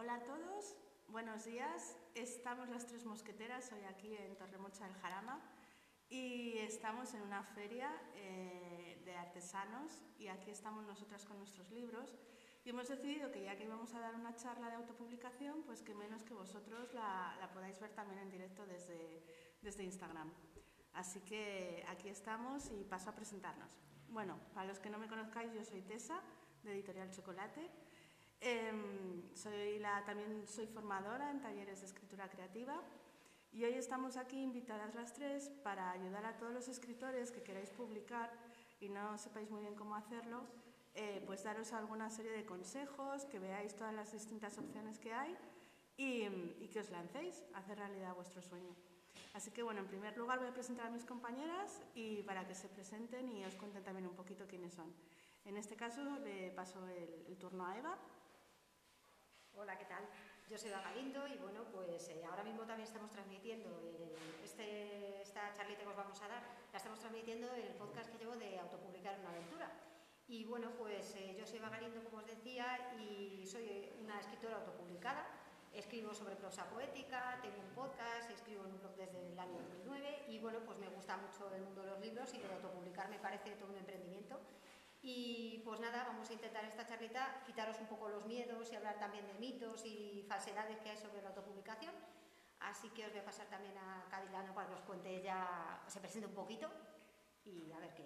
Hola a todos, buenos días. Estamos las tres mosqueteras hoy aquí en Torremocha del Jarama y estamos en una feria eh, de artesanos y aquí estamos nosotras con nuestros libros y hemos decidido que ya que íbamos a dar una charla de autopublicación, pues que menos que vosotros la, la podáis ver también en directo desde, desde Instagram. Así que aquí estamos y paso a presentarnos. Bueno, para los que no me conozcáis, yo soy Tessa, de Editorial Chocolate. Eh, soy la, también soy formadora en talleres de escritura creativa y hoy estamos aquí invitadas las tres para ayudar a todos los escritores que queráis publicar y no sepáis muy bien cómo hacerlo, eh, pues daros alguna serie de consejos, que veáis todas las distintas opciones que hay y, y que os lancéis a hacer realidad vuestro sueño. Así que bueno, en primer lugar voy a presentar a mis compañeras y para que se presenten y os cuenten también un poquito quiénes son. En este caso le paso el, el turno a Eva. Hola, ¿qué tal? Yo soy Eva Galindo y bueno, pues eh, ahora mismo también estamos transmitiendo el, este, esta charlita que os vamos a dar, la estamos transmitiendo en el podcast que llevo de autopublicar una aventura. Y bueno, pues eh, yo soy Eva Galindo, como os decía, y soy una escritora autopublicada. Escribo sobre prosa poética, tengo un podcast, escribo en un blog desde el año 2009 y bueno, pues me gusta mucho el mundo de los libros y de autopublicar me parece todo un emprendimiento y pues nada, vamos a intentar esta charlita quitaros un poco los miedos y hablar también de mitos y falsedades que hay sobre la autopublicación. Así que os voy a pasar también a Cadilano para que os cuente ella, se presente un poquito y a ver qué.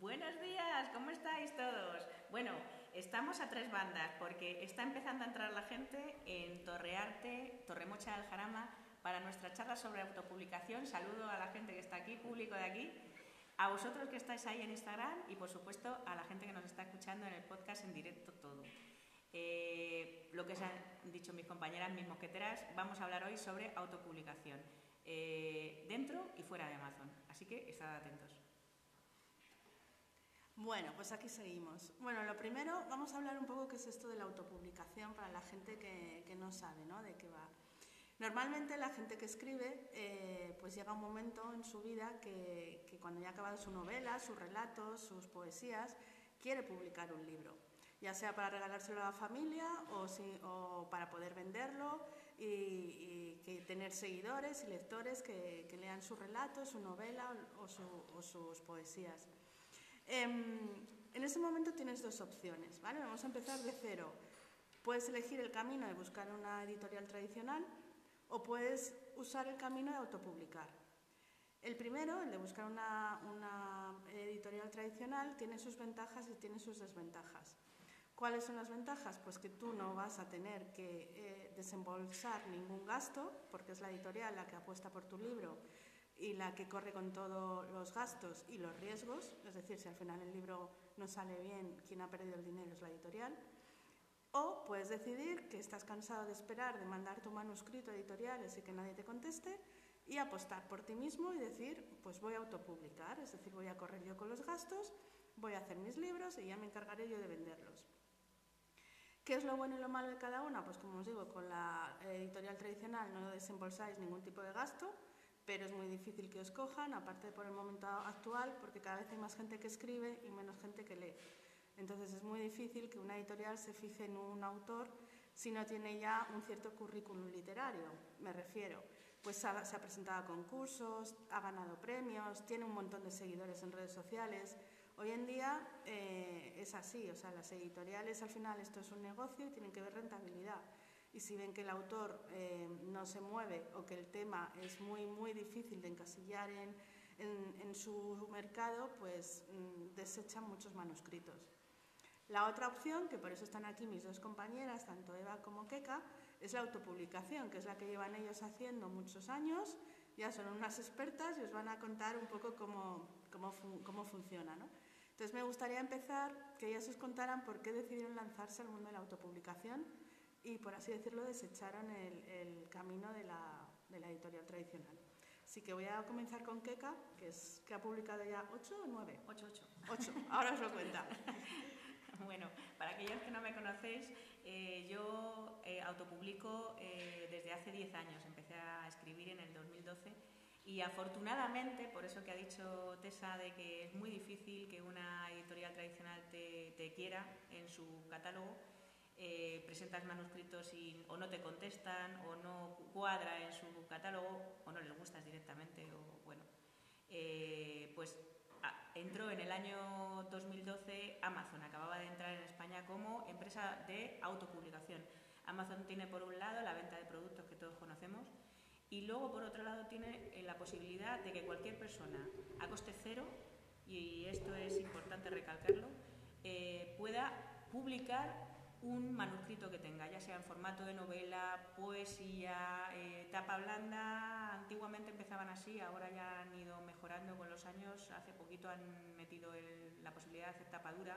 Buenos días, ¿cómo estáis todos? Bueno, estamos a tres bandas porque está empezando a entrar la gente en Torrearte, Torremocha del Jarama, para nuestra charla sobre autopublicación. Saludo a la gente que está aquí, público de aquí a vosotros que estáis ahí en Instagram y por supuesto a la gente que nos está escuchando en el podcast en directo todo. Eh, lo que se han dicho mis compañeras, mis mosqueteras, vamos a hablar hoy sobre autopublicación, eh, dentro y fuera de Amazon. Así que estad atentos. Bueno, pues aquí seguimos. Bueno, lo primero, vamos a hablar un poco qué es esto de la autopublicación para la gente que, que no sabe ¿no? de qué va. Normalmente la gente que escribe, eh, pues llega un momento en su vida que, cuando ya ha acabado su novela, sus relatos, sus poesías, quiere publicar un libro, ya sea para regalárselo a la familia o, para poder venderlo y, que tener seguidores y lectores que, lean su relato, su novela o, su, o sus poesías. Eh, en ese momento tienes dos opciones, ¿vale? Vamos a empezar de cero. Puedes elegir el camino de buscar una editorial tradicional o puedes usar el camino de autopublicar. El primero, el de buscar una, editorial tradicional, tiene sus ventajas y tiene sus desventajas. ¿Cuáles son las ventajas? Pues que tú no vas a tener que eh, desembolsar ningún gasto, porque es la editorial la que apuesta por tu libro y la que corre con todos los gastos y los riesgos, es decir, si al final el libro no sale bien, quien ha perdido el dinero es la editorial. O puedes decidir que estás cansado de esperar, de mandar tu manuscrito a editoriales y que nadie te conteste y apostar por ti mismo y decir, pues voy a autopublicar, es decir, voy a correr yo con los gastos, voy a hacer mis libros y ya me encargaré yo de venderlos. ¿Qué es lo bueno y lo malo de cada una? Pues como os digo, con la editorial tradicional no desembolsáis ningún tipo de gasto, pero es muy difícil que os cojan, aparte por el momento actual, porque cada vez hay más gente que escribe y menos gente que lee. Entonces es muy difícil que una editorial se fije en un autor si no tiene ya un cierto currículum literario, me refiero. Pues ha, se ha presentado a concursos, ha ganado premios, tiene un montón de seguidores en redes sociales. Hoy en día eh, es así, o sea, las editoriales al final esto es un negocio y tienen que ver rentabilidad. Y si ven que el autor eh, no se mueve o que el tema es muy, muy difícil de encasillar en, en, en su mercado, pues mmm, desechan muchos manuscritos. La otra opción, que por eso están aquí mis dos compañeras, tanto Eva como Keka, es la autopublicación, que es la que llevan ellos haciendo muchos años, ya son unas expertas y os van a contar un poco cómo, cómo, cómo funciona. ¿no? Entonces me gustaría empezar que ellas os contaran por qué decidieron lanzarse al mundo de la autopublicación y, por así decirlo, desecharon el, el camino de la, de la editorial tradicional. Así que voy a comenzar con Keka, que, es, que ha publicado ya ocho o nueve. Ocho, ocho. Ocho, ahora os lo cuenta. Bueno, para aquellos que no me conocéis, eh, yo eh, autopublico eh, desde hace 10 años. Empecé a escribir en el 2012 y afortunadamente, por eso que ha dicho Tessa, de que es muy difícil que una editorial tradicional te, te quiera en su catálogo, presentas manuscritos y o no te contestan o no cuadra en su catálogo o no les gustas directamente o bueno, pues entró en el año 2012 Amazon, acababa de entrar en España como empresa de autopublicación. Amazon tiene por un lado la venta de productos que todos conocemos y luego por otro lado tiene eh, la posibilidad de que cualquier persona a coste cero, y esto es importante recalcarlo, pueda publicar un manuscrito que tenga, ya sea en formato de novela, poesía, eh, tapa blanda. Antiguamente empezaban así, ahora ya han ido mejorando con los años. Hace poquito han metido la posibilidad de hacer tapa dura.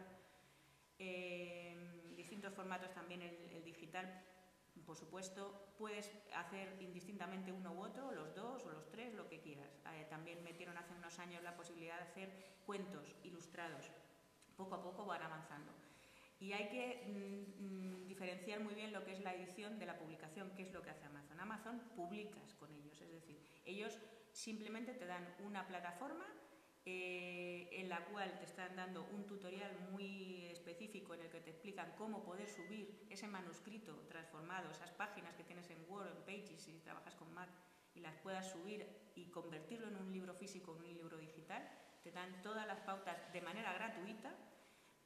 Eh, distintos formatos también el, digital, por supuesto. Puedes hacer indistintamente uno u otro, los dos o los tres, lo que quieras. Eh, también metieron hace unos años la posibilidad de hacer cuentos ilustrados. Poco a poco van avanzando. Y hay que mm, mm, diferenciar muy bien lo que es la edición de la publicación, que es lo que hace Amazon. Amazon publicas con ellos, es decir, ellos simplemente te dan una plataforma eh, en la cual te están dando un tutorial muy específico en el que te explican cómo poder subir ese manuscrito transformado, esas páginas que tienes en Word, en Pages, si trabajas con Mac, y las puedas subir y convertirlo en un libro físico, en un libro digital. Te dan todas las pautas de manera gratuita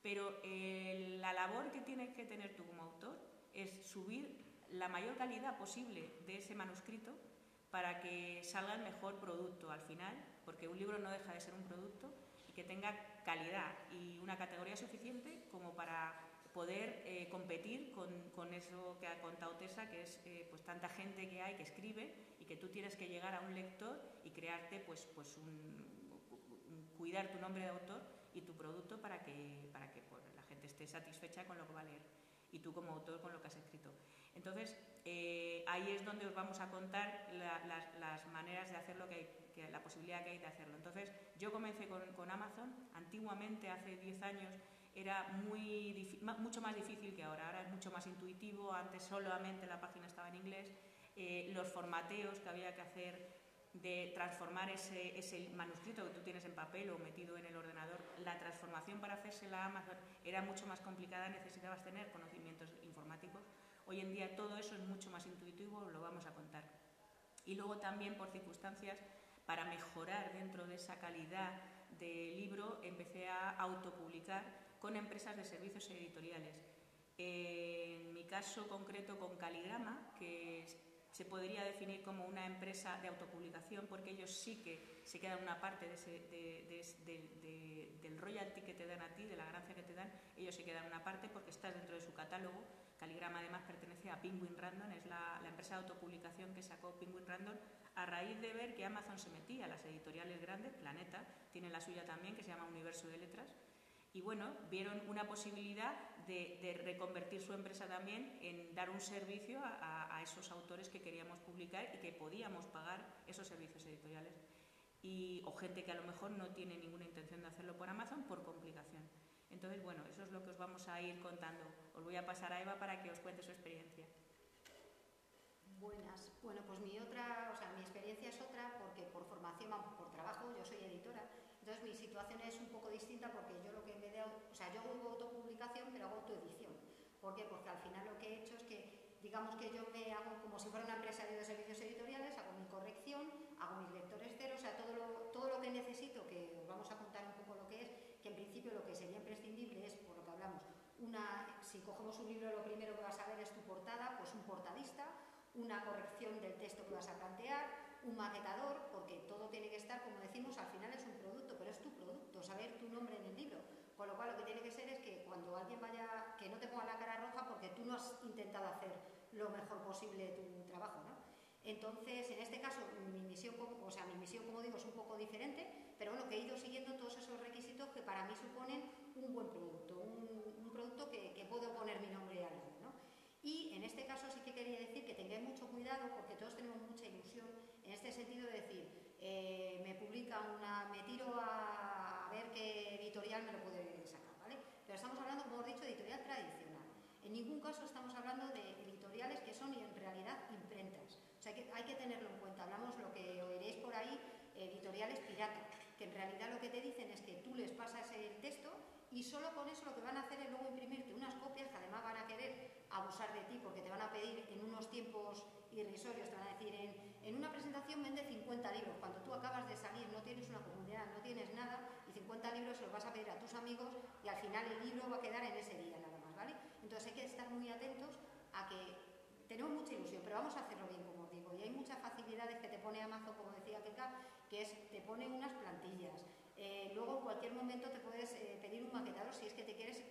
pero eh, la labor que tienes que tener tú como autor es subir la mayor calidad posible de ese manuscrito para que salga el mejor producto al final, porque un libro no deja de ser un producto y que tenga calidad y una categoría suficiente como para poder eh, competir con, eso que ha contado Tessa, que es eh, pues tanta gente que hay que escribe y que tú tienes que llegar a un lector y crearte pues, pues cuidar tu nombre de autor y tu producto para que, para que pues, la gente esté satisfecha con lo que va a leer y tú como autor con lo que has escrito. Entonces, eh, ahí es donde os vamos a contar las, maneras de hacerlo, que, que, la posibilidad que hay de hacerlo. Entonces, yo comencé con, con Amazon, antiguamente, hace 10 años, era muy, mucho más difícil que ahora. Ahora es mucho más intuitivo, antes solamente la página estaba en inglés, eh, los formateos que había que hacer de transformar ese, ese, manuscrito que tú tienes en papel o metido en el ordenador, la transformación para hacérsela a Amazon era mucho más complicada, necesitabas tener conocimientos informáticos. Hoy en día todo eso es mucho más intuitivo, lo vamos a contar. Y luego también por circunstancias, para mejorar dentro de esa calidad de libro, empecé a autopublicar con empresas de servicios editoriales. En mi caso concreto con Caligrama, que se podría definir como una empresa de autopublicación porque ellos sí que se quedan una parte del royalty que te dan a ti, de la ganancia que te dan, ellos se quedan una parte porque estás dentro de su catálogo. Caligrama además pertenece a Penguin Random, es la, la empresa de autopublicación que sacó Penguin Random a raíz de ver que Amazon se metía las editoriales grandes, Planeta tiene la suya también que se llama Universo de Letras, y bueno, vieron una posibilidad de, reconvertir su empresa también en dar un servicio a, esos autores que queríamos publicar y que podíamos pagar esos servicios editoriales. Y, o gente que a lo mejor no tiene ninguna intención de hacerlo por Amazon por complicación. Entonces, bueno, eso es lo que os vamos a ir contando. Os voy a pasar a Eva para que os cuente su experiencia. Buenas. Bueno, pues mi otra, o sea, mi experiencia es otra porque por formación, por trabajo, yo soy editora entonces mi situación es un poco distinta porque yo lo que en vez de, o sea, yo hago autopublicación pero hago autoedición. ¿Por qué? Porque al final lo que he hecho es que, digamos que yo me hago como si fuera una empresa de servicios editoriales, hago mi corrección, hago mis lectores cero, o sea, todo lo, todo lo que necesito, que os vamos a contar un poco lo que es, que en principio lo que sería imprescindible es, por lo que hablamos, una, si cogemos un libro lo primero que vas a ver es tu portada, pues un portadista, una corrección del texto que vas a plantear, un maquetador, porque todo tiene que estar, como decimos, al final es un producto, pero es tu producto, saber tu nombre en el libro. Con lo cual lo que tiene que ser es que cuando alguien vaya, que no te ponga la cara roja porque tú no has intentado hacer lo mejor posible tu trabajo, ¿no? Entonces, en este caso, mi misión, o sea, mi misión, como digo, es un poco diferente, pero bueno, que he ido siguiendo todos esos requisitos que para mí suponen un buen producto, un, producto que, que puedo poner mi nombre al ¿no? Y en este caso sí que quería decir que tengáis mucho cuidado porque todos tenemos mucha ilusión en este sentido de decir, eh, me publica una, me tiro a, ver qué editorial me lo puede sacar, ¿vale? Pero estamos hablando, como he dicho, de editorial tradicional. En ningún caso estamos hablando de editoriales que son en realidad imprentas. O sea, que hay que tenerlo en cuenta. Hablamos lo que oiréis por ahí, editoriales pirata, que en realidad lo que te dicen es que tú les pasas el texto y solo con eso lo que van a hacer es luego imprimirte unas copias que además van a querer abusar de ti porque te van a pedir en unos tiempos irrisorios, te van a decir en, en una presentación vende 50 libros, cuando tú acabas de salir no tienes una comunidad, no tienes nada y 50 libros se los vas a pedir a tus amigos y al final el libro va a quedar en ese día nada más, ¿vale? Entonces hay que estar muy atentos a que tenemos mucha ilusión, pero vamos a hacerlo bien, como os digo, y hay muchas facilidades que te pone Amazon, como decía Keka, que es, te pone unas plantillas, eh, luego en cualquier momento te puedes eh, pedir un maquetador si es que te quieres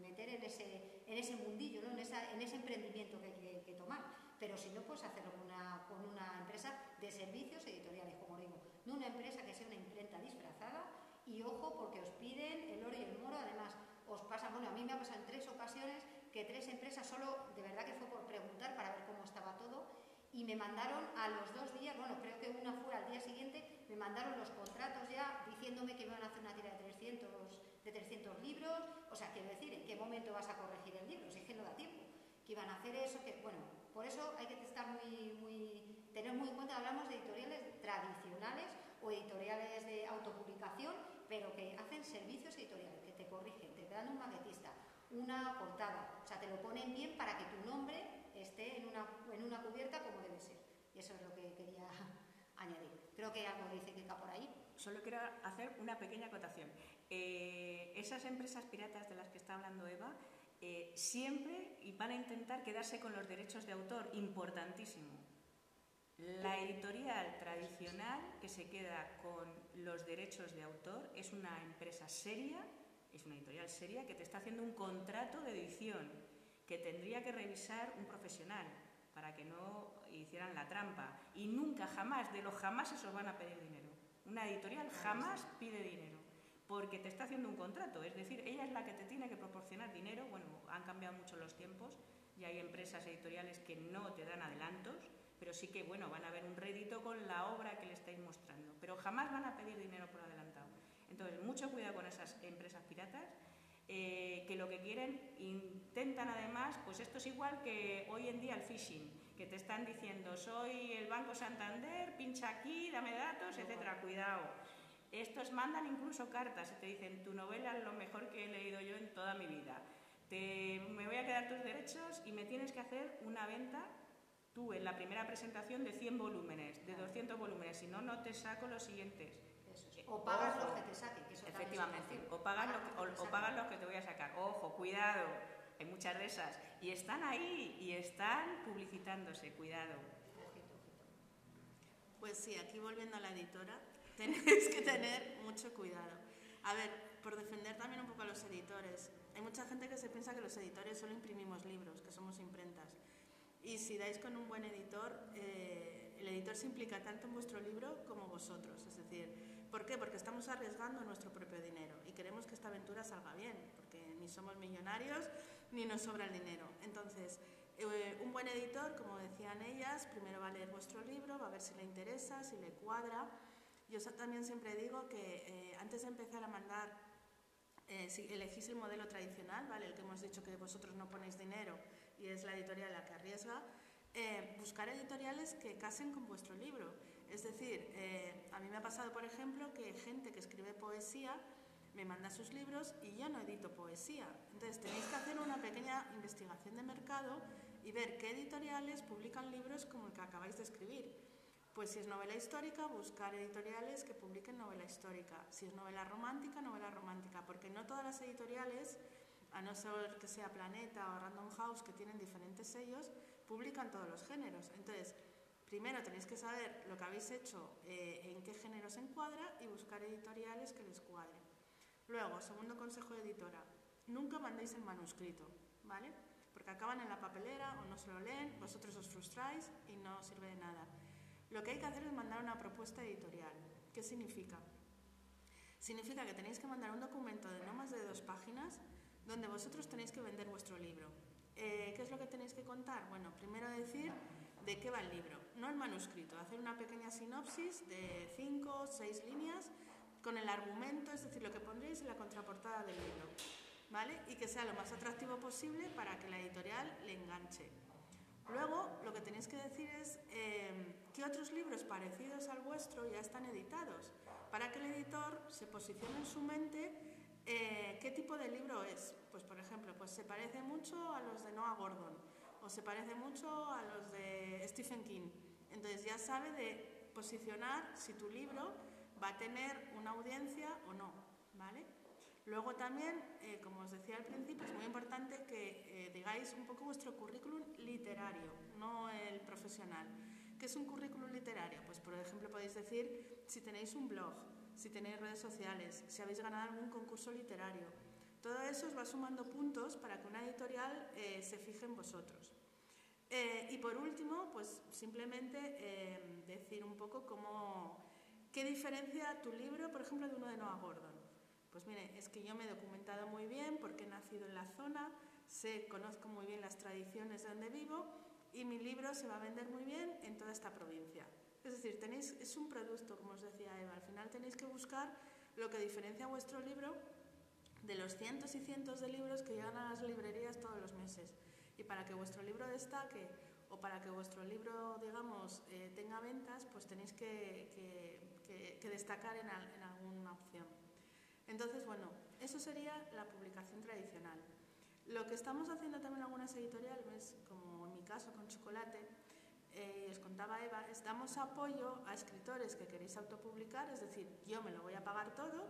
meter en ese, en ese mundillo, ¿no? en, esa, en ese emprendimiento que hay que, tomar. Pero si no, puedes hacerlo con una, con una empresa de servicios editoriales, como digo, no una empresa que sea una imprenta disfrazada y ojo porque os piden el oro y el moro, además os pasa, bueno, a mí me ha pasado en tres ocasiones que tres empresas solo, de verdad que fue por preguntar para ver cómo estaba todo, y me mandaron a los dos días, bueno, creo que una fue al día siguiente, me mandaron los contratos ya diciéndome que iban a hacer una tira de 300, de 300 libros, o sea, quiero decir, ¿en qué momento vas a corregir el libro? Si es que no da tiempo. Que iban a hacer eso, que bueno, por eso hay que estar muy, muy, tener muy en cuenta, hablamos de editoriales tradicionales o editoriales de autopublicación, pero que hacen servicios editoriales, que te corrigen, te dan un maquetista, una portada, o sea, te lo ponen bien para que tu nombre esté en una, en una cubierta como debe ser. Y eso es lo que quería añadir. Creo que algo dice Kika por ahí. Solo quiero hacer una pequeña acotación. Eh, esas empresas piratas de las que está hablando Eva eh, siempre van a intentar quedarse con los derechos de autor, importantísimo. La editorial tradicional que se queda con los derechos de autor es una empresa seria, es una editorial seria que te está haciendo un contrato de edición que tendría que revisar un profesional para que no hicieran la trampa. Y nunca, jamás, de los jamás os van a pedir dinero. Una editorial jamás pide dinero porque te está haciendo un contrato, es decir, ella es la que te tiene que proporcionar dinero. Bueno, han cambiado mucho los tiempos y hay empresas editoriales que no te dan adelantos, pero sí que, bueno, van a ver un rédito con la obra que le estáis mostrando, pero jamás van a pedir dinero por adelantado. Entonces, mucho cuidado con esas empresas piratas eh, que lo que quieren, intentan además, pues esto es igual que hoy en día el phishing, que te están diciendo, soy el Banco Santander, pincha aquí, dame datos, etcétera, cuidado. Estos mandan incluso cartas y te dicen, tu novela es lo mejor que he leído yo en toda mi vida. Te, me voy a quedar tus derechos y me tienes que hacer una venta tú en la primera presentación de 100 volúmenes, de 200 volúmenes, si no, no te saco los siguientes. O pagas los que te saquen, que eso Efectivamente, o pagas, lo que, o, pagas los que te voy a sacar. Ojo, cuidado, hay muchas de esas. Y están ahí y están publicitándose, cuidado. Pues sí, aquí volviendo a la editora, tenéis que tener mucho cuidado. A ver, por defender también un poco a los editores. Hay mucha gente que se piensa que los editores solo imprimimos libros, que somos imprentas. Y si dais con un buen editor, eh, el editor se implica tanto en vuestro libro como vosotros. Es decir, ¿por qué? Porque estamos arriesgando nuestro propio dinero y queremos que esta aventura salga bien, porque ni somos millonarios ni nos sobra el dinero. Entonces, eh, un buen editor, como decían ellas, primero va a leer vuestro libro, va a ver si le interesa, si le cuadra. Yo también siempre digo que eh, antes de empezar a mandar, si elegís el modelo tradicional, ¿vale? el que hemos dicho que vosotros no ponéis dinero, y es la editorial la que arriesga, eh, buscar editoriales que casen con vuestro libro. Es decir, eh, a mí me ha pasado, por ejemplo, que gente que escribe poesía me manda sus libros y yo no edito poesía. Entonces tenéis que hacer una pequeña investigación de mercado y ver qué editoriales publican libros como el que acabáis de escribir. Pues si es novela histórica, buscar editoriales que publiquen novela histórica. Si es novela romántica, novela romántica, porque no todas las editoriales a no ser que sea Planeta o Random House, que tienen diferentes sellos, publican todos los géneros. Entonces, primero tenéis que saber lo que habéis hecho, eh, en qué género se encuadra y buscar editoriales que les cuadren. Luego, segundo consejo de editora, nunca mandéis el manuscrito, ¿vale? Porque acaban en la papelera o no se lo leen, vosotros os frustráis y no sirve de nada. Lo que hay que hacer es mandar una propuesta editorial. ¿Qué significa? Significa que tenéis que mandar un documento de no más de dos páginas donde vosotros tenéis que vender vuestro libro. Eh, ¿Qué es lo que tenéis que contar? Bueno, primero decir de qué va el libro, no el manuscrito, hacer una pequeña sinopsis de cinco o seis líneas con el argumento, es decir, lo que pondréis en la contraportada del libro, ¿vale? Y que sea lo más atractivo posible para que la editorial le enganche. Luego, lo que tenéis que decir es eh, qué otros libros parecidos al vuestro ya están editados, para que el editor se posicione en su mente Eh, ¿Qué tipo de libro es? Pues por ejemplo, pues se parece mucho a los de Noah Gordon o se parece mucho a los de Stephen King. Entonces ya sabe de posicionar si tu libro va a tener una audiencia o no, ¿vale? Luego también, eh, como os decía al principio, es muy importante que eh, digáis un poco vuestro currículum literario, no el profesional. ¿Qué es un currículum literario? Pues por ejemplo podéis decir si tenéis un blog, si tenéis redes sociales, si habéis ganado algún concurso literario. Todo eso os va sumando puntos para que una editorial eh, se fije en vosotros. y por último, pues simplemente decir un poco cómo, qué diferencia tu libro, por ejemplo, de uno de Noah Gordon. Pues mire, es que yo me he documentado muy bien porque he nacido en la zona, sé, conozco muy bien las tradiciones de donde vivo y mi libro se va a vender muy bien en toda esta provincia. Es decir, tenéis, es un producto, como os decía Eva, al final tenéis que buscar lo que diferencia vuestro libro de los cientos y cientos de libros que llegan a las librerías todos los meses. Y para que vuestro libro destaque o para que vuestro libro, digamos, eh, tenga ventas, pues tenéis que, destacar en alguna opción. Entonces, bueno, eso sería la publicación tradicional. Lo que estamos haciendo también en algunas editoriales, como en mi caso con Chocolate, eh, os contaba Eva, es damos apoyo a escritores que queréis autopublicar, es decir, yo me lo voy a pagar todo,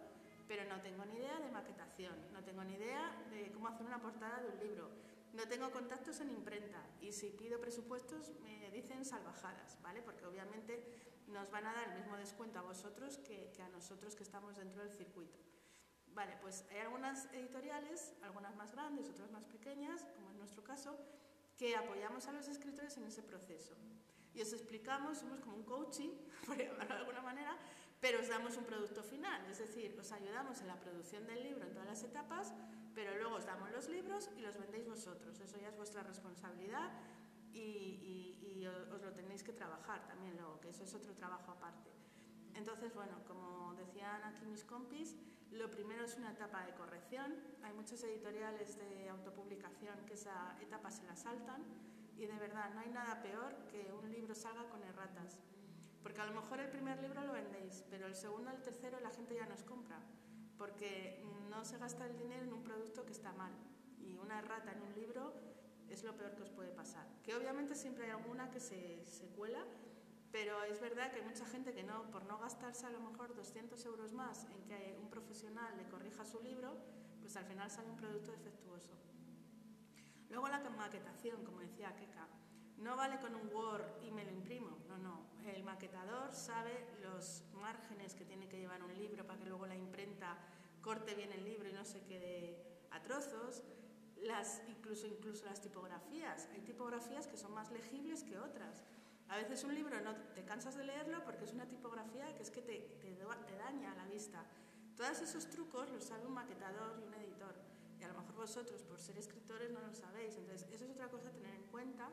pero no tengo ni idea de maquetación, no tengo ni idea de cómo hacer una portada de un libro, no tengo contactos en imprenta y si pido presupuestos me dicen salvajadas, ¿vale? Porque obviamente nos van a dar el mismo descuento a vosotros que a nosotros que estamos dentro del circuito. Vale, pues hay algunas editoriales, algunas más grandes, otras más pequeñas, como en nuestro caso, que apoyamos a los escritores en ese proceso. Y os explicamos, somos como un coaching, por llamarlo de alguna manera, pero os damos un producto final, es decir, os ayudamos en la producción del libro en todas las etapas, pero luego os damos los libros y los vendéis vosotros. Eso ya es vuestra responsabilidad y, y os lo tenéis que trabajar también luego, que eso es otro trabajo aparte. Entonces, bueno, como decían aquí mis compis, lo primero es una etapa de corrección. Hay muchos editoriales de autopublicación que esa etapa se la saltan y de verdad no hay nada peor que un libro salga con erratas. Porque a lo mejor el primer libro lo vendéis, pero el segundo y el tercero la gente ya nos compra, porque no se gasta el dinero en un producto que está mal. Y una errata en un libro es lo peor que os puede pasar. Que obviamente siempre hay alguna que se, se cuela pero es verdad que hay mucha gente que no, por no gastarse a lo mejor 200 euros más en que un profesional le corrija su libro, pues al final sale un producto defectuoso. Luego la maquetación, como decía Keka, no vale con un Word y me lo imprimo, no, no. El maquetador sabe los márgenes que tiene que llevar un libro para que luego la imprenta corte bien el libro y no se quede a trozos. Las, incluso, incluso las tipografías. Hay tipografías que son más legibles que otras. A veces un libro no te cansas de leerlo porque es una tipografía que es que te, te, daña la vista. Todos esos trucos los sabe un maquetador y un editor. Y a lo mejor vosotros, por ser escritores, no lo sabéis. Entonces, eso es otra cosa a tener en cuenta.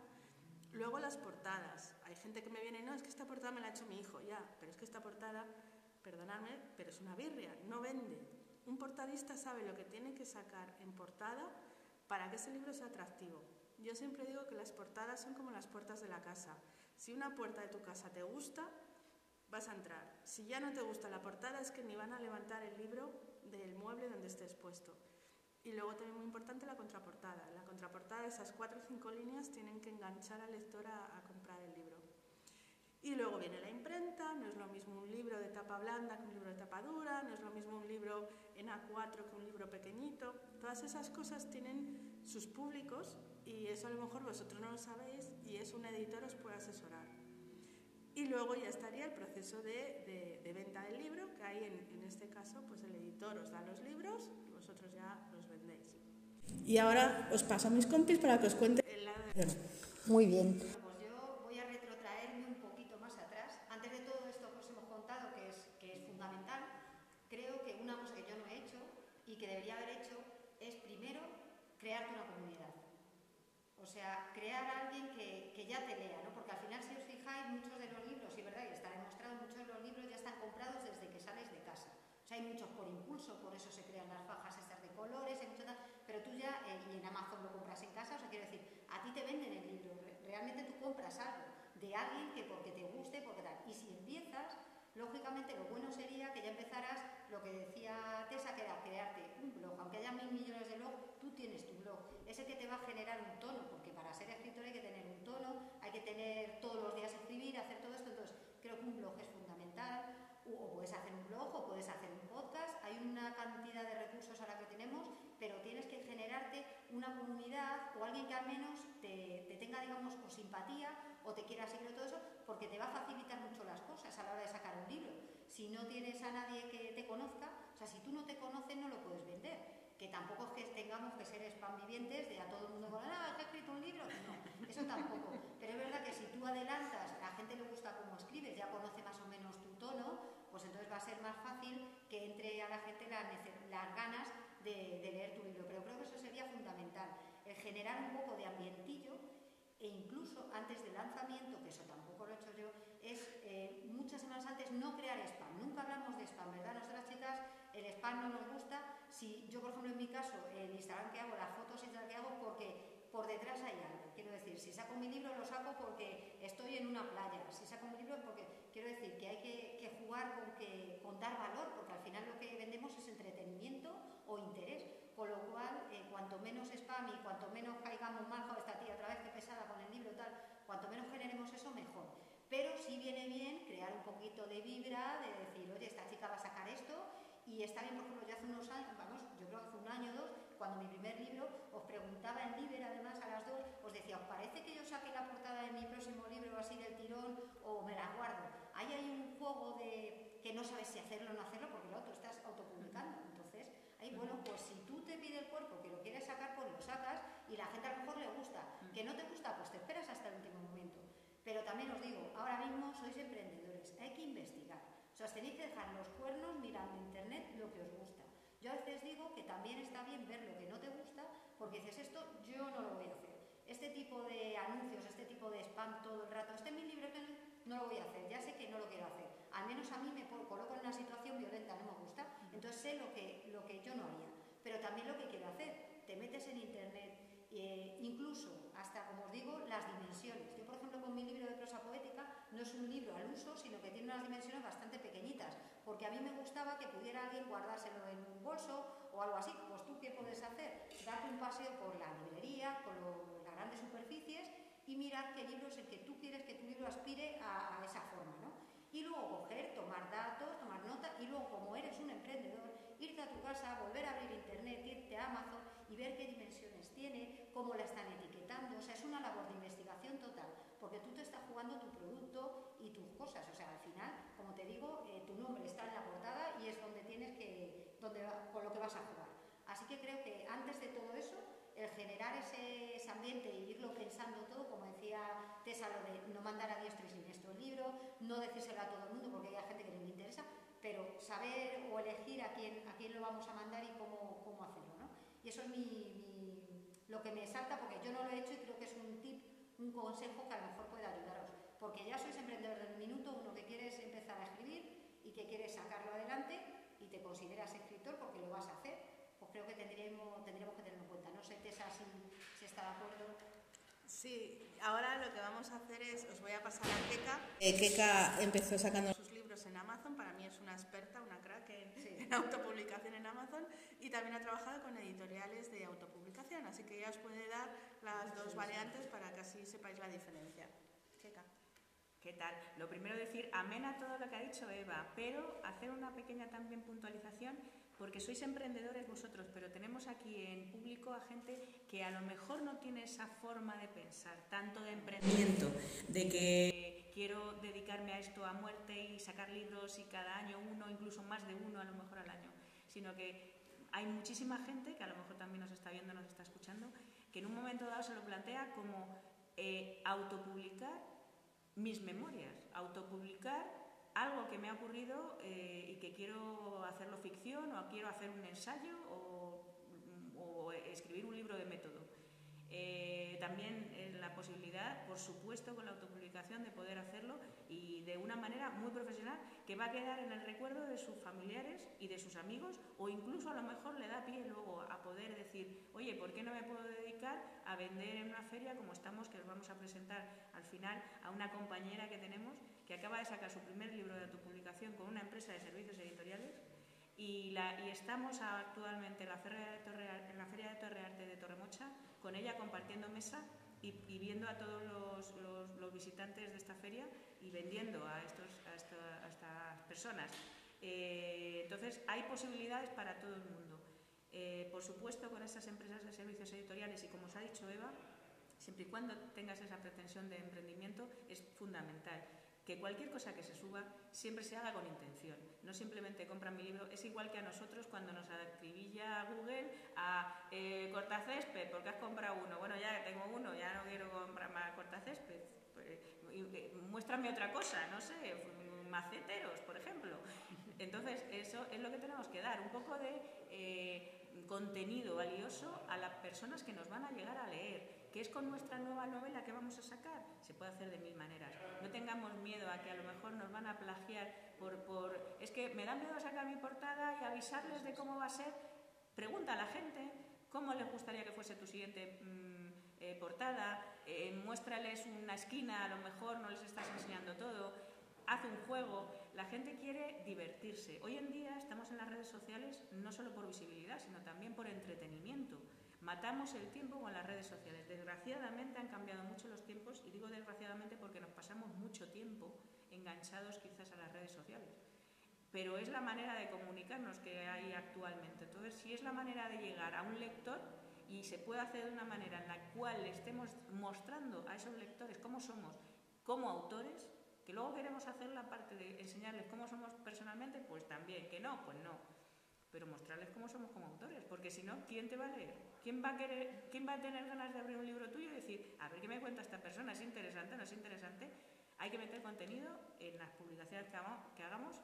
Luego las portadas. Hay gente que me viene, no, es que esta portada me la ha hecho mi hijo, ya, pero es que esta portada, perdonadme, pero es una birria, no vende. Un portadista sabe lo que tiene que sacar en portada para que ese libro sea atractivo. Yo siempre digo que las portadas son como las puertas de la casa. Si una puerta de tu casa te gusta, vas a entrar. Si ya no te gusta la portada, es que ni van a levantar el libro del mueble donde esté expuesto. Y luego también muy importante la contraportada. la contraportada, esas cuatro o cinco líneas tienen que enganchar al lector a, comprar el libro. Y luego viene la imprenta, no es lo mismo un libro de tapa blanda que un libro de tapa dura, no es lo mismo un libro en A4 que un libro pequeñito. Todas esas cosas tienen sus públicos y eso a lo mejor vosotros no lo sabéis y es un editor os puede asesorar. Y luego ya estaría el proceso de, de, venta del libro, que ahí en, en, este caso pues el editor os da los libros y vosotros ya los vendéis. Y ahora os paso a mis compis para que os cuente el lado de... Muy bien. Pues yo voy a retrotraerme un poquito más atrás. Antes de todo esto que os hemos contado, que es, que es fundamental, creo que una cosa que yo no he hecho y que debería haber hecho es primero crearte una comunidad. O crear a alguien que, que, ya te lea, ¿no? Porque al final, si os fijáis, muchos de los libros, y verdad, y está demostrado, muchos de los libros ya están comprados desde que sales de casa. O sea, hay muchos por impulso, por eso se crean las fajas estas de colores, hay pero tú ya, eh, y en Amazon lo compras en casa, o sea, quiero decir, a ti te venden el libro, realmente tú compras algo de alguien que porque te guste, porque tal. Y si empiezas, lógicamente lo bueno sería que ya empezaras lo que decía Tessa, que era crearte un blog. Aunque haya mil millones de blogs, tú tienes tu blog. Ese que te va a generar un tono, porque para ser escritor hay que tener un tono, hay que tener todos los días escribir, hacer todo esto. Entonces, creo que un blog es fundamental. O puedes hacer un blog o puedes hacer un podcast. Hay una cantidad de recursos ahora que tenemos, pero tienes que generarte una comunidad o alguien que al menos te, te tenga, digamos, con simpatía o te quiera seguir todo eso, porque te va a facilitar mucho las cosas a la hora de sacar un libro. Si no tienes a nadie que te conozca, o sea, si tú no te conoces no lo puedes vender. Que tampoco es que tengamos que ser spam vivientes de a todo el mundo con, ah, he escrito un libro. No, eso tampoco. Pero es verdad que si tú adelantas, a la gente le gusta cómo escribes, ya conoce más o menos tu tono, pues entonces va a ser más fácil que entre a la gente las, las ganas de, de leer tu libro. Pero creo que eso sería fundamental, el generar un poco de ambientillo e incluso antes del lanzamiento, que eso tampoco lo he hecho yo, es eh, muchas semanas antes no crear spam. Nunca hablamos de spam, ¿verdad? Nosotras chicas el spam no nos gusta. Si yo, por ejemplo, en mi caso, el Instagram que hago, las fotos que hago porque por detrás hay algo. Quiero decir, si saco mi libro lo saco porque estoy en una playa. Si saco mi libro porque quiero decir que hay que, que jugar con, que, con dar valor, porque al final lo que vendemos es entretenimiento o interés. Con lo cual, eh, cuanto menos spam y cuanto menos caigamos mal, con esta tía otra vez que pesada con el libro y tal, cuanto menos generemos eso, mejor. Pero sí viene bien crear un poquito de vibra, de decir, oye, esta chica va a sacar esto, y está bien, por ejemplo, yo hace unos años, vamos, yo creo que hace un año o dos, cuando mi primer libro, os preguntaba en Liber, además, a las dos, os decía, ¿os parece que yo saque la portada de mi próximo libro así del tirón o me la guardo? Ahí hay un juego de que no sabes si hacerlo o no hacerlo, porque lo otro estás autopublicando. Entonces, ahí, bueno, pues si tú te pide el cuerpo que lo quieres sacar, pues lo sacas y la gente a lo mejor le gusta. Que no te gusta, pues te esperas hasta el último momento. Pero también os digo, ahora mismo sois emprendedores, hay que investigar. O sea, os tenéis que dejar los cuernos mirando en internet lo que os gusta. Yo a veces digo que también está bien ver lo que no te gusta, porque dices, esto yo no lo voy a hacer. Este tipo de anuncios, este tipo de spam todo el rato, este es mi libro que no lo voy a hacer, ya sé que no lo quiero hacer. Al menos a mí me coloco en una situación violenta, no me gusta, entonces sé lo que, lo que yo no haría. Pero también lo que quiero hacer, te metes en internet, eh, incluso hasta, como os digo, las dimensiones. Yo, por ejemplo, con mi libro de prosa poética, no es un libro al uso, sino que tiene unas dimensiones bastante pequeñitas, porque a mí me gustaba que pudiera alguien guardárselo en un bolso o algo así. Pues tú, ¿qué puedes hacer? Darte un paseo por la librería, por las grandes superficies y mirar qué libro es el que tú quieres que tu libro aspire a, a esa forma, ¿no? Y luego coger, tomar datos, tomar nota y luego, como eres un emprendedor, irte a tu casa, volver a abrir internet, irte a Amazon y ver qué dimensiones tiene, cómo la están etiquetando. O sea, es una labor de investigación total, porque tú te estás jugando tu producto y tus cosas. O sea, al final, como te digo, eh, tu nombre está en la portada y es donde tienes que, donde, con lo que vas a jugar. Así que creo que antes de todo eso, el generar ese, ambiente y irlo pensando todo, como decía Tessa, lo de no mandar a diestra y siniestro el libro, no decírselo a todo el mundo porque hay gente que no le interesa, pero saber o elegir a quién, a quién lo vamos a mandar y cómo, cómo hacerlo. Eso es mi, mi, lo que me salta porque yo no lo he hecho y creo que es un tip, un consejo que a lo mejor puede ayudaros. Porque ya sois emprendedor del minuto, uno que quieres empezar a escribir y que quieres sacarlo adelante y te consideras escritor porque lo vas a hacer pues creo que tendríamos, tendríamos que tenerlo en cuenta. No sé, Tessa, si, si está de acuerdo. Sí, ahora lo que vamos a hacer es, os voy a pasar a Keka. Eh, Keka empezó sacando sus libros en Amazon, para mí es una experta, una crack en, autopublicación en Amazon y también ha trabajado con editoriales de autopublicación, así que ella os puede dar las dos variantes para que así sepáis la diferencia. Keka. ¿Qué tal? Lo primero decir, amena todo lo que ha dicho Eva, pero hacer una pequeña también puntualización porque sois emprendedores vosotros, pero tenemos aquí en público a gente que a lo mejor no tiene esa forma de pensar, tanto de emprendimiento, de que quiero dedicarme a esto a muerte y sacar libros y cada año uno, incluso más de uno a lo mejor al año, sino que hay muchísima gente que a lo mejor también nos está viendo, nos está escuchando, que en un momento dado se lo plantea como eh, autopublicar mis memorias, autopublicar algo que me ha ocurrido eh, y que quiero hacerlo ficción o quiero hacer un ensayo o, o escribir un libro de método. Eh, también eh, la posibilidad, por supuesto, con la autopublicación de poder hacerlo y de una manera muy profesional que va a quedar en el recuerdo de sus familiares y de sus amigos o incluso a lo mejor le da pie luego a poder decir, oye, ¿por qué no me puedo dedicar a vender en una feria como estamos, que os vamos a presentar al final a una compañera que tenemos que acaba de sacar su primer libro de autopublicación con una empresa de servicios editoriales y, la, y estamos actualmente en la, feria de Torre, en la Feria de Torrearte de Torremocha con ella compartiendo mesa y, viendo a todos los, los, visitantes de esta feria y vendiendo a, estos, a, estas personas. Eh, entonces, hay posibilidades para todo el mundo. Eh, por supuesto, con estas empresas de servicios editoriales y como os ha dicho Eva, siempre y cuando tengas esa pretensión de emprendimiento, es fundamental que cualquier cosa que se suba siempre se haga con intención. No simplemente compran mi libro, es igual que a nosotros cuando nos acribilla Google a eh, cortacésped, porque has comprado uno. Bueno, ya tengo uno, ya no quiero comprar más cortacésped. Pues, eh, muéstrame otra cosa, no sé, maceteros, por ejemplo. Entonces, eso es lo que tenemos que dar, un poco de eh, contenido valioso a las personas que nos van a llegar a leer ¿Qué es con nuestra nueva novela que vamos a sacar? Se puede hacer de mil maneras. No tengamos miedo a que a lo mejor nos van a plagiar por, por... Es que me da miedo sacar mi portada y avisarles de cómo va a ser. Pregunta a la gente cómo les gustaría que fuese tu siguiente mm, eh, portada. Eh, muéstrales una esquina, a lo mejor no les estás enseñando todo. Haz un juego. La gente quiere divertirse. Hoy en día estamos en las redes sociales no solo por visibilidad, sino también por entretenimiento. Matamos el tiempo con las redes sociales. Desgraciadamente han cambiado mucho los tiempos y digo desgraciadamente porque nos pasamos mucho tiempo enganchados quizás a las redes sociales. Pero es la manera de comunicarnos que hay actualmente. Entonces, si es la manera de llegar a un lector y se puede hacer de una manera en la cual le estemos mostrando a esos lectores cómo somos como autores, que luego queremos hacer la parte de enseñarles cómo somos personalmente, pues también, que no, pues no pero mostrarles cómo somos como autores, porque si no, ¿quién te va a leer? ¿Quién va a, querer, ¿Quién va a tener ganas de abrir un libro tuyo y decir, a ver qué me cuenta esta persona, es interesante, no es interesante? Hay que meter contenido en las publicaciones que hagamos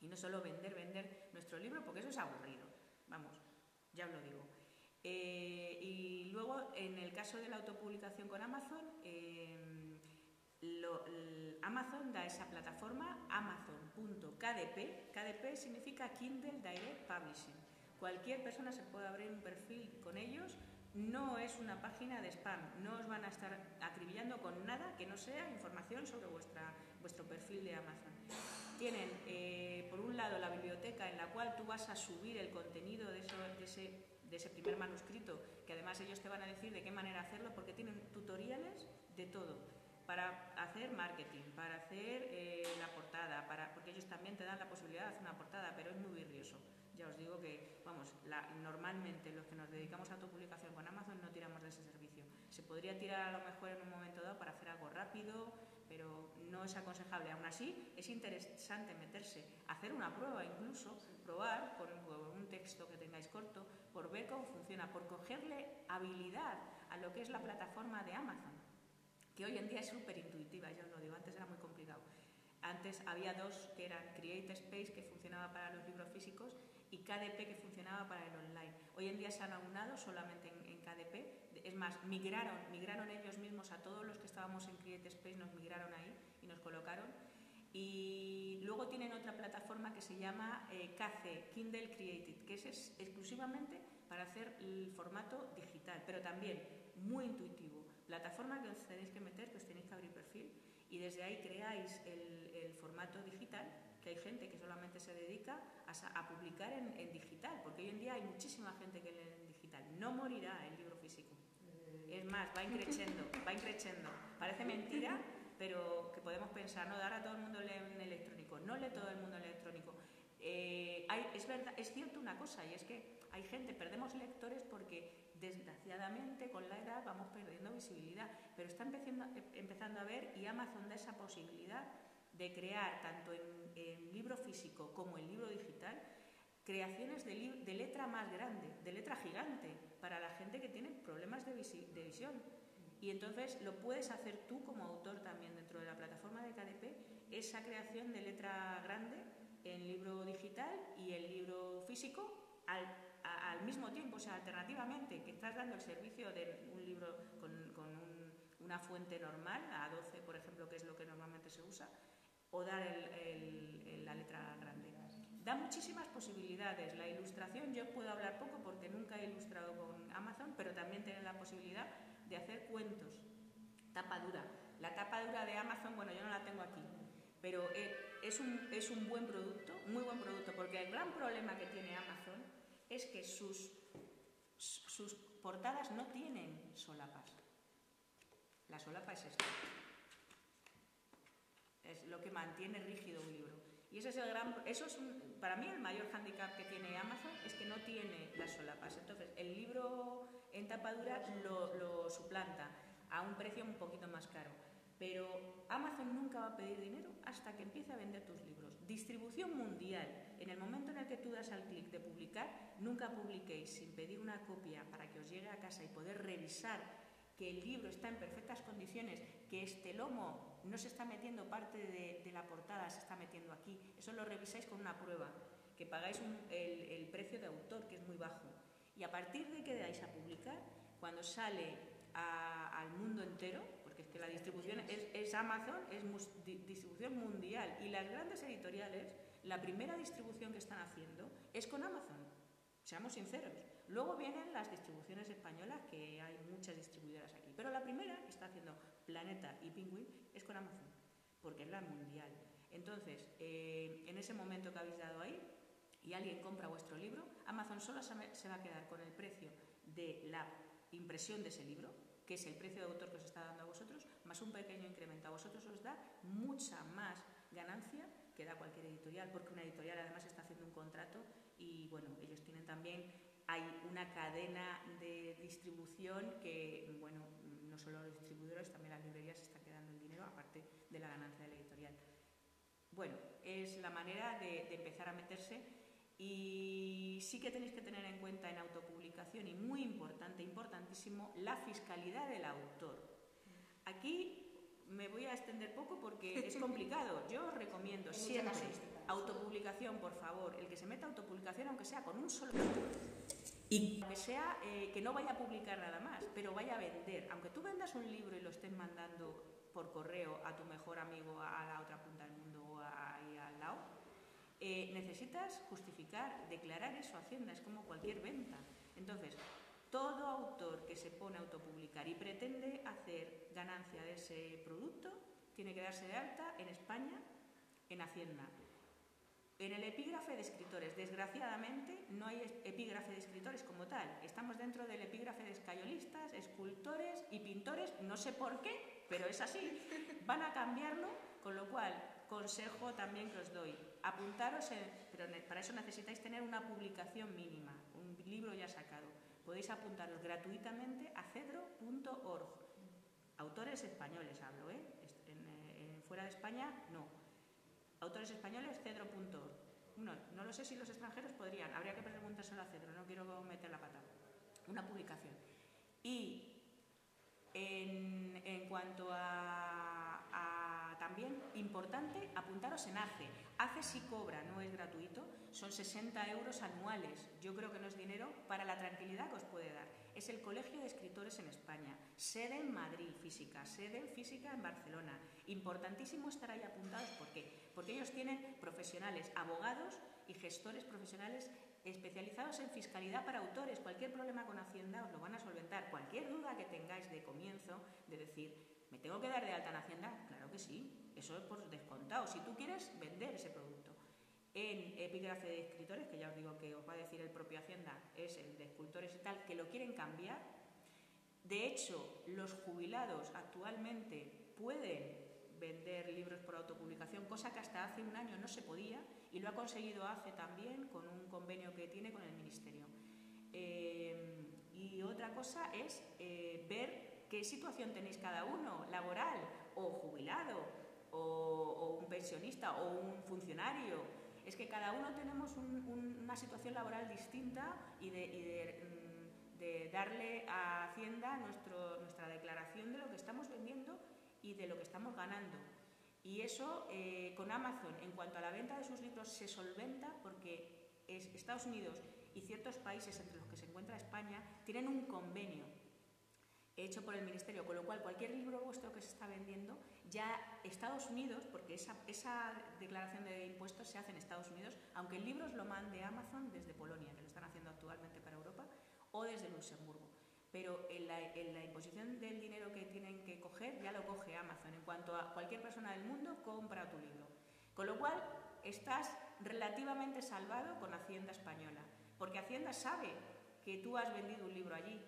y no solo vender, vender nuestro libro, porque eso es aburrido, vamos, ya os lo digo. Eh, y luego, en el caso de la autopublicación con Amazon, eh, Amazon da esa plataforma amazon.kdp. KDP significa Kindle Direct Publishing. Cualquier persona se puede abrir un perfil con ellos. No es una página de spam. No os van a estar acribillando con nada que no sea información sobre vuestra, vuestro perfil de Amazon. Tienen, eh, por un lado, la biblioteca en la cual tú vas a subir el contenido de ese primer manuscrito, que además ellos te van a decir de qué manera hacerlo, porque tienen tutoriales de todo para hacer marketing, para hacer eh, la portada, para, porque ellos también te dan la posibilidad de hacer una portada, pero es muy virrioso. Ya os digo que, vamos, normalmente los que nos dedicamos a autopublicación con Amazon no tiramos de ese servicio. Se podría tirar a lo mejor en un momento dado para hacer algo rápido, pero no es aconsejable. Aún así, es interesante meterse, hacer una prueba incluso, probar con un texto que tengáis corto, por ver cómo funciona, por cogerle habilidad a lo que es la plataforma de Amazon que hoy en día es súper intuitiva, yo lo digo, antes era muy complicado. Antes había dos, que eran Create Space, que funcionaba para los libros físicos, y KDP, que funcionaba para el online. Hoy en día se han aunado solamente en, KDP. Es más, migraron, migraron ellos mismos a todos los que estábamos en Create Space, nos migraron ahí y nos colocaron. Y luego tienen otra plataforma que se llama eh, KC, Kindle Created, que es exclusivamente para hacer el formato digital, pero también muy intuitivo plataforma que os tenéis que meter, que os tenéis que abrir perfil y desde ahí creáis el, el formato digital, que hay gente que solamente se dedica a, a publicar en, en, digital, porque hoy en día hay muchísima gente que lee en digital. No morirá el libro físico. Es más, va increciendo, va increciendo. Parece mentira, pero que podemos pensar, no, dar a todo el mundo lee en electrónico. No lee todo el mundo en electrónico. Eh, hay, es, verdad, es cierto una cosa, y es que hay gente, perdemos lectores porque Desgraciadamente, con la edad vamos perdiendo visibilidad, pero está empezando, empezando a ver y Amazon da esa posibilidad de crear, tanto en, libro físico como en libro digital, creaciones de, de, letra más grande, de letra gigante, para la gente que tiene problemas de, de, visión. Y entonces lo puedes hacer tú como autor también dentro de la plataforma de KDP, esa creación de letra grande en libro digital y el libro físico al al mismo tiempo, o sea, alternativamente, que estás dando el servicio de un libro con, una fuente normal, a 12, por ejemplo, que es lo que normalmente se usa, o dar la letra grande. Da muchísimas posibilidades. La ilustración, yo puedo hablar poco porque nunca he ilustrado con Amazon, posibilidad de hacer cuentos. Tapa dura. La tapa dura de Amazon, bueno, yo no la tengo aquí, pero eh, es un buen producto, muy buen producto, porque el gran problema que tiene Amazon es que sus, sus portadas no tienen solapas. La solapa es esto. Es lo que mantiene rígido un libro. Y ese es el gran, eso es para mí el mayor hándicap que tiene Amazon es que no tiene las solapas. Entonces, el libro en tapadura lo, lo suplanta a un precio un poquito más caro. Pero Amazon nunca va a pedir dinero hasta que empiece a vender tus libros. Distribución mundial. En el momento en el que tú das al clic de publicar, nunca publiquéis sin pedir una copia para que os llegue a casa y poder revisar que el libro está en perfectas condiciones, que este lomo no se está metiendo parte de, la portada, se está metiendo aquí. Eso lo revisáis con una prueba, que pagáis el, precio de autor, que es muy bajo. Y a partir de que dais a publicar, cuando sale al mundo distribución es, Amazon, es distribución mundial y las grandes editoriales, la primera distribución que están haciendo es con Amazon, seamos sinceros. Luego vienen las distribuciones españolas, que hay muchas distribuidoras aquí, pero la primera que está haciendo Planeta y Penguin es con Amazon, porque es la mundial. Entonces, eh, en ese momento que habéis dado ahí y alguien compra vuestro libro, Amazon solo se va a quedar con el precio de la impresión de ese libro, que es el precio de autor que os está dando a vosotros, más un pequeño incremento. A vosotros os da mucha más ganancia que da cualquier editorial, porque una editorial además está haciendo un contrato y bueno, ellos tienen también, hay una cadena de distribución que, bueno, no solo los distribuidores, también las librerías están quedando el dinero, aparte de la ganancia de la editorial. Bueno, es la manera de, de empezar a meterse y sí que tenéis que tener en cuenta en autopublicación, y muy importante, importantísimo, la fiscalidad del autor. Aquí me voy a extender poco porque es complicado. Yo os recomiendo siempre autopublicación, por favor. El que se meta autopublicación, aunque sea con un solo y que sea que eh, no vaya a publicar nada más, pero vaya a vender. Aunque tú vendas un libro y lo estés mandando por correo a tu mejor amigo a la otra punta del mundo o ahí al lado, eh, necesitas justificar, declarar eso a Hacienda, es como cualquier venta. Entonces, todo autor que se pone a autopublicar y pretende hacer ganancia de ese producto, tiene que darse de alta en España, en Hacienda. En el epígrafe de escritores, desgraciadamente, no hay epígrafe de escritores como tal. Estamos dentro del epígrafe de escayolistas, escultores y pintores, no sé por qué, pero es así. Van a cambiarlo, con lo cual, consejo también que os doy, apuntaros, pero para eso necesitáis tener una publicación mínima, un libro ya sacado. Podéis apuntaros gratuitamente a cedro.org. Autores españoles hablo, ¿eh? En, fuera de España, no. Autores españoles, cedro.org. No, no lo sé si los extranjeros podrían, habría que preguntárselo a Cedro, no quiero meter la pata. Una publicación. Y en, en cuanto a, también importante, apuntaros en ACE. ACE sí cobra, no es gratuito, son 60 euros anuales. Yo creo que no es dinero para la tranquilidad que os puede dar. Es el Colegio de Escritores en España, sede en Madrid física, sede física en Barcelona. Importantísimo estar ahí apuntados, ¿por qué? Porque ellos tienen profesionales, abogados y gestores profesionales especializados en fiscalidad para autores. Cualquier problema con Hacienda os lo van a solventar. Cualquier duda que tengáis de comienzo, de decir, ¿me tengo que dar de alta en Hacienda? Claro que sí. Eso es por descontado. Si tú quieres vender ese producto. En epígrafe de escritores, que ya os digo que os va a decir el propio Hacienda, es el de escultores y tal, que lo quieren cambiar. De hecho, los jubilados actualmente pueden vender libros por autopublicación, cosa que hasta hace un año no se podía y lo ha conseguido ACE también con un convenio que tiene con el Ministerio. Eh, y otra cosa es eh, ver qué situación tenéis cada uno, laboral o jubilado o, un pensionista o un funcionario. Es que cada uno tenemos una situación laboral distinta y de, mm, de, darle a Hacienda nuestro, nuestra declaración de lo que estamos vendiendo y de lo que estamos ganando. Y eso eh, con Amazon, en cuanto a la venta de sus libros, se solventa porque Estados Unidos y ciertos países, entre los que se encuentra España, tienen un convenio hecho por el Ministerio, con lo cual cualquier libro vuestro que se está vendiendo, ya Estados Unidos, porque esa, declaración de impuestos se hace en Estados Unidos, aunque el libro os lo mande Amazon desde Polonia, que lo están haciendo actualmente para Europa, o desde Luxemburgo. pero en la, imposición del dinero que tienen que coger ya lo coge Amazon. En cuanto a cualquier persona del mundo compra tu libro. Con lo cual estás relativamente salvado con Hacienda Española, porque Hacienda sabe que tú has vendido un libro allí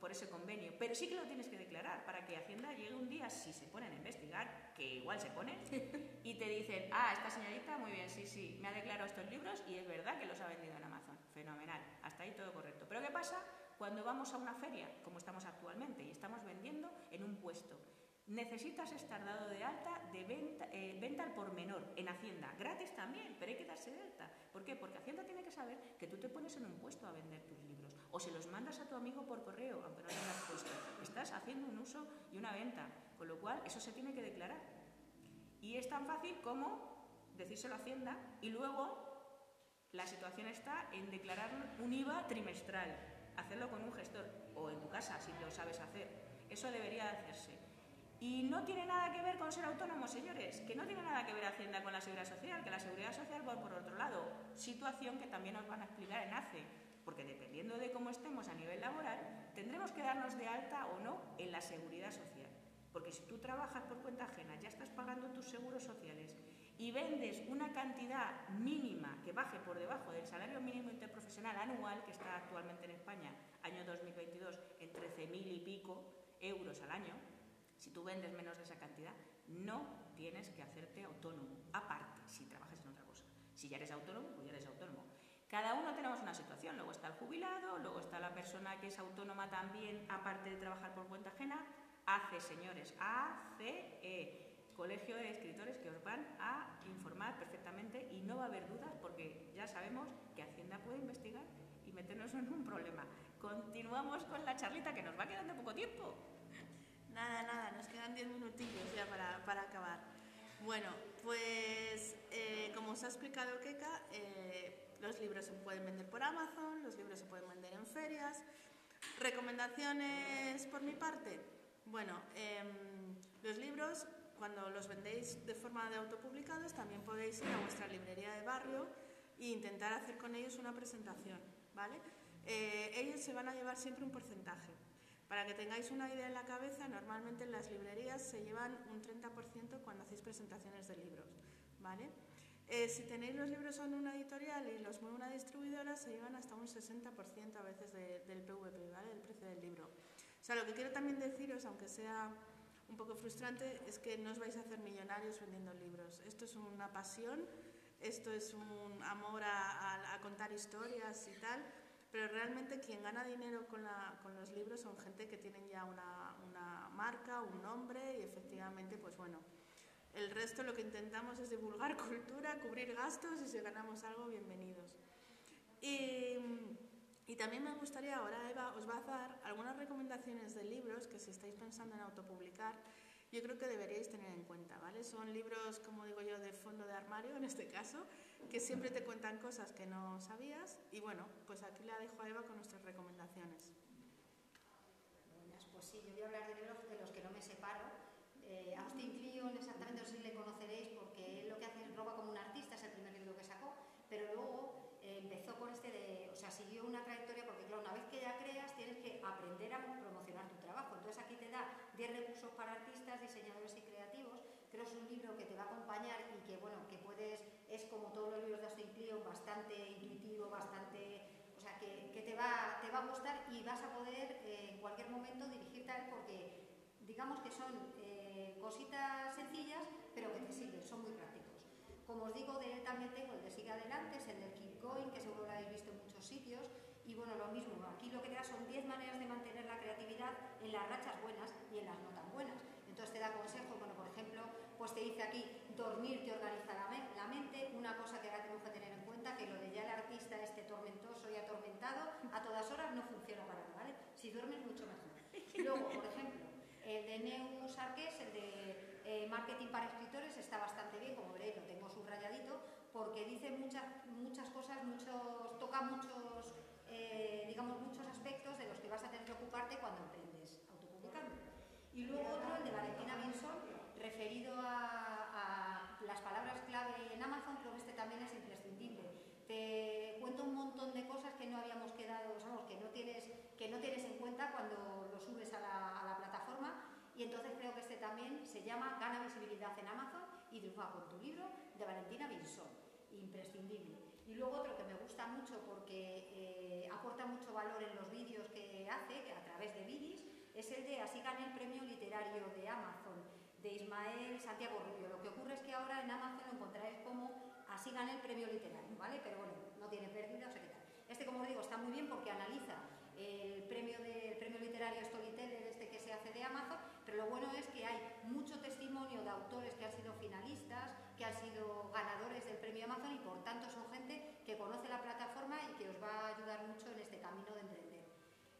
por ese convenio, pero sí que lo tienes que declarar para que Hacienda llegue un día, si se ponen a investigar, que igual se ponen, y te dicen, ah, esta señorita, muy bien, sí, sí, me ha declarado estos libros y es verdad que los ha vendido en Amazon. Fenomenal, hasta ahí todo correcto. Pero ¿qué pasa cuando vamos a una feria, como estamos actualmente, y estamos vendiendo en un puesto? Necesitas estar dado de alta de venta, eh, venta al por menor en Hacienda, gratis también, pero hay que darse de alta. ¿Por qué? Porque Hacienda tiene que saber que tú te pones en un puesto a vender tus libros o se los mandas a tu amigo por correo, aunque no tengas puesto. Estás haciendo un uso y una venta, con lo cual eso se tiene que declarar. Y es tan fácil como decírselo a Hacienda y luego la situación está en declarar un IVA trimestral, hacerlo con un gestor o en tu casa si lo sabes hacer. Eso debería hacerse. Y no tiene nada que ver con ser autónomo, señores, que no tiene nada que ver Hacienda con la Seguridad Social, que la Seguridad Social va por otro lado. Situación que también nos van a explicar en ACE, porque dependiendo de cómo estemos a nivel laboral, tendremos que darnos de alta o no en la Seguridad Social. Porque si tú trabajas por cuenta ajena, ya estás pagando tus seguros sociales y vendes una cantidad mínima que baje por debajo del salario mínimo interprofesional anual, que está actualmente en España, año 2022, en 13.000 y pico euros al año, si tú vendes menos de esa cantidad, no tienes que hacerte autónomo, aparte, si trabajas en otra cosa. Si ya eres autónomo, pues ya eres autónomo. Cada uno tenemos una situación, luego está el jubilado, luego está la persona que es autónoma también, aparte de trabajar por cuenta ajena, ACE, señores, ACE, Colegio de Escritores que os van a informar perfectamente y no va a haber dudas porque ya sabemos que Hacienda puede investigar y meternos en un problema. Continuamos con la charlita que nos va quedando poco tiempo. Nada, nada, nos quedan 10 minutillos ya para, acabar. Bueno, pues eh, como os ha explicado Keka, eh, los libros se pueden vender por Amazon, los libros se pueden vender en ferias. ¿Recomendaciones por mi parte? Bueno, em, los libros, cuando los vendéis de forma de autopublicados, también podéis ir a vuestra librería de barrio e intentar hacer con ellos una presentación, ¿vale? Eh, ellos se van a llevar siempre un porcentaje. Para que tengáis una idea en la cabeza, normalmente en las librerías se llevan un 30% cuando hacéis presentaciones de libros, ¿vale? Eh, si tenéis los libros en una editorial y los mueve una distribuidora, se llevan hasta un 60% a veces del PVP, ¿vale? Del precio del libro. O sea, lo que quiero también deciros, aunque sea un poco frustrante, es que no os vais a hacer millonarios vendiendo libros. Esto es una pasión, esto es un amor a contar historias y tal, pero realmente quien gana dinero con, los libros son gente que tienen ya una, marca, un nombre y efectivamente, pues bueno, el resto lo que intentamos es divulgar cultura, cubrir gastos y si ganamos algo, bienvenidos. Y, y, también me gustaría, ahora Eva os va a dar algunas recomendaciones de libros que si estáis pensando en autopublicar, yo creo que deberíais tener en cuenta, ¿vale? Son libros, como digo yo, de fondo de armario en este caso, que siempre te cuentan cosas que no sabías y bueno, pues aquí la dejo a Eva con nuestras recomendaciones. Buenas, pues sí, yo voy a hablar de libros de los que no me separo. Eh, Austin Kleon, exactamente no sé si le conoceréis porque él lo que hace es roba como un artista, es el primer libro que sacó, pero luego eh, empezó con este de, o sea, siguió una trayectoria porque claro, una vez que ya creas tienes que aprender a promocionar tu trabajo. Entonces aquí te da 10 recursos para artistas, diseñadores y creativos. Creo que es un libro que te va a acompañar y que bueno, que puedes, es como todos los libros de Austin Kleon, bastante intuitivo, bastante, o sea, que, que te, va, te va a gustar y vas a poder eh, en cualquier momento dirigirte a él porque digamos que son eh, cositas sencillas, pero que te sirven, son muy prácticos. Como os digo, de él también tengo el de Sigue Adelante, es el del Keep Going, que seguro lo habéis visto en muchos sitios. Y bueno, lo mismo, aquí lo que te da son 10 maneras de mantener la creatividad en las rachas buenas y en las no tan buenas. Entonces te da consejos, bueno, por ejemplo, pues te dice aquí, dormir te organiza la, mente, una cosa que ahora tenemos que tener en cuenta, que lo de ya el artista este tormentoso y atormentado, a todas horas no funciona para nada, ¿vale? Si duermes mucho mejor. Luego, por ejemplo, el de Neus Arqués, el de eh, marketing para escritores está bastante bien, como veréis lo tengo subrayadito, porque dice muchas, muchas cosas, muchos, toca muchos, eh, digamos, muchos aspectos de los que vas a tener que ocuparte cuando emprendes autopublicando. Y luego otro, el de Valentina Benson, referido a, las palabras clave en Amazon, creo que este también es imprescindible. Te cuento un montón de cosas que no habíamos quedado, pues, que no tienes, que no tienes en cuenta cuando lo subes a la, a plataforma y entonces creo que este también se llama Gana visibilidad en Amazon y triunfa con tu libro de Valentina Binsón, imprescindible. Y luego otro que me gusta mucho porque eh, aporta mucho valor en los vídeos que hace, a través de Vidis, es el de Así gané el premio literario de Amazon, de Ismael Santiago Rubio. Lo que ocurre es que ahora en Amazon lo encontraréis como Así gané el premio literario, ¿vale? Pero bueno, no tiene pérdida, o sea tal. Este, como os digo, está muy bien porque analiza el premio, de, premio literario Storyteller este que se hace de Amazon, pero lo bueno es que hay mucho testimonio de autores que han sido finalistas, que han sido ganadores del premio Amazon y por tanto son gente que conoce la plataforma y que os va a ayudar mucho en este camino de emprender.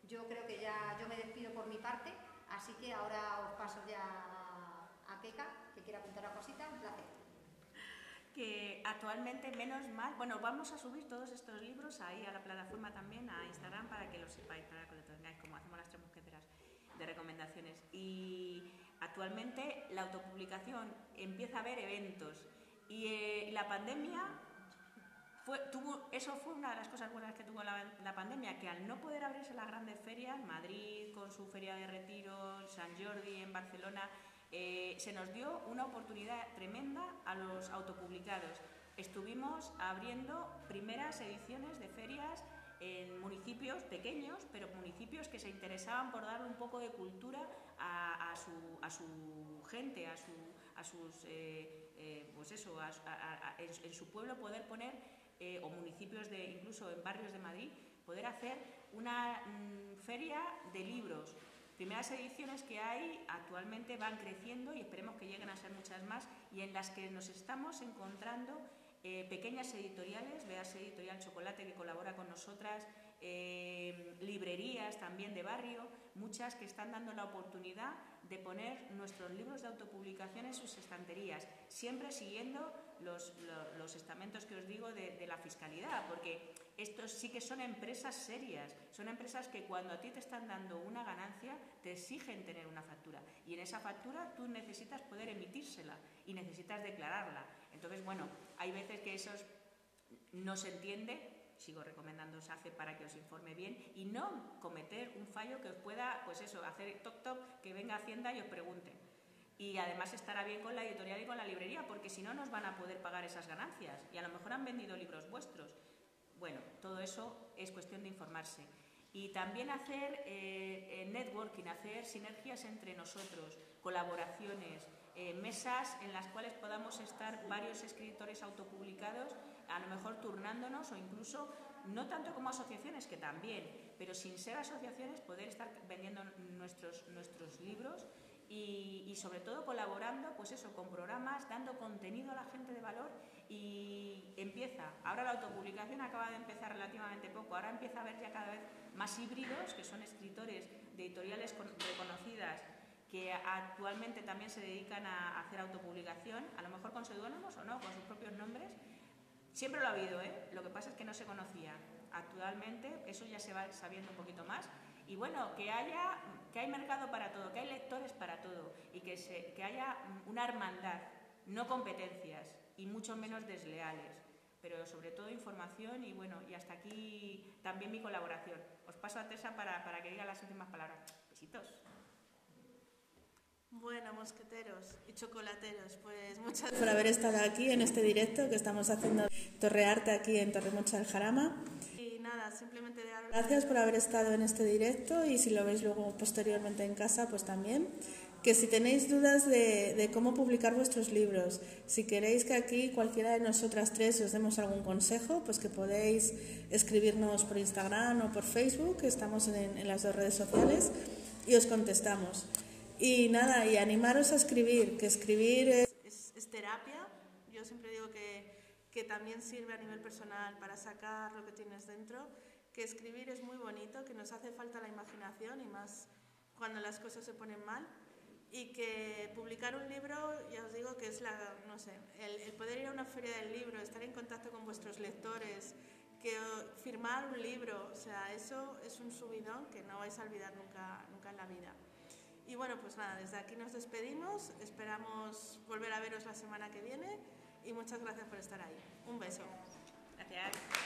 Yo creo que ya yo me despido por mi parte, así que ahora os paso ya a Keka, que quiera apuntar a cosita, un placer que actualmente menos mal, bueno, vamos a subir todos estos libros ahí a la plataforma también, a Instagram, para que lo sepáis, para que lo tengáis, como hacemos las tres mosqueteras de recomendaciones. Y actualmente la autopublicación empieza a haber eventos y eh, la pandemia eso fue una de las cosas buenas que tuvo la, la, pandemia, que al no poder abrirse las grandes ferias, Madrid con su feria de retiro, San Jordi en Barcelona, eh, se nos dio una oportunidad tremenda a los autopublicados. Estuvimos abriendo primeras ediciones de ferias en municipios pequeños, pero municipios que se interesaban por darle un poco de cultura a, su, gente, a, sus, eh, eh, pues eso, en, su pueblo poder poner, o municipios de, incluso en barrios de Madrid, poder hacer una mm, feria de libros, primeras ediciones que hay actualmente van creciendo y esperemos que lleguen a ser muchas más y en las que nos estamos encontrando eh, pequeñas editoriales, veas Editorial Chocolate que colabora con nosotras, eh, librerías también de barrio, muchas que están dando la oportunidad de poner nuestros libros de autopublicación en sus estanterías, siempre siguiendo los, estamentos que os digo de, la fiscalidad, porque estos sí que son empresas serias, son empresas que cuando a ti te están dando exigen tener una factura y en esa factura tú necesitas poder emitírsela y necesitas declararla. Entonces, bueno, hay veces que eso no se entiende sigo recomendando hace para que os informe bien y no cometer un fallo que os pueda, pues eso, hacer toc toc, que venga Hacienda y os pregunte. Y además estará bien con la editorial y con la librería, porque si no nos van a poder pagar esas ganancias y a lo mejor han vendido libros vuestros. Bueno, todo eso es cuestión de informarse. Y también hacer eh, networking, hacer sinergias entre nosotros, colaboraciones, eh, mesas en las cuales podamos estar varios escritores autopublicados a lo mejor turnándonos o incluso, no tanto como asociaciones, que también, pero sin ser asociaciones, poder estar vendiendo nuestros, nuestros libros y, sobre todo colaborando, pues eso, con programas, dando contenido a la gente de valor y empieza. Ahora la autopublicación acaba de empezar relativamente poco, ahora empieza a haber ya cada vez más híbridos, que son escritores de editoriales reconocidas que actualmente también se dedican a hacer autopublicación, a lo mejor con seudónimos o no, con sus propios nombres, Siempre lo ha habido, ¿eh? lo que pasa es que no se conocía. Actualmente eso ya se va sabiendo un poquito más. Y bueno, que haya que hay mercado para todo, que hay lectores para todo y que, se, que haya una hermandad, no competencias y mucho menos desleales, pero sobre todo información y bueno, y hasta aquí también mi colaboración. Os paso a Tessa para, para que diga las últimas palabras. Besitos. Bueno, mosqueteros y chocolateros, pues muchas gracias por haber estado aquí en este directo que estamos haciendo Torrearte aquí en Torremocha del Jarama. Simplemente dar gracias por haber estado en este directo y si lo veis luego posteriormente en casa, pues también. Que si tenéis dudas de, de cómo publicar vuestros libros, si queréis que aquí cualquiera de nosotras tres os demos algún consejo, pues que podéis escribirnos por Instagram o por Facebook, estamos en, en las dos redes sociales, y os contestamos. Y nada, y animaros a escribir, que escribir es, terapia. Yo siempre digo que, que, también sirve a nivel personal para sacar lo que tienes dentro, que escribir es muy bonito, que nos hace falta la imaginación y más cuando las cosas se ponen mal. Y que publicar un libro, ya os digo que es la, no sé, el, el poder ir a una feria del libro, estar en contacto con vuestros lectores, que firmar un libro, o sea, eso es un subidón que no vais a olvidar nunca, nunca en la vida. Y bueno, pues nada, desde aquí nos despedimos, esperamos volver a veros la semana que viene y muchas gracias por estar ahí. Un beso. Gracias.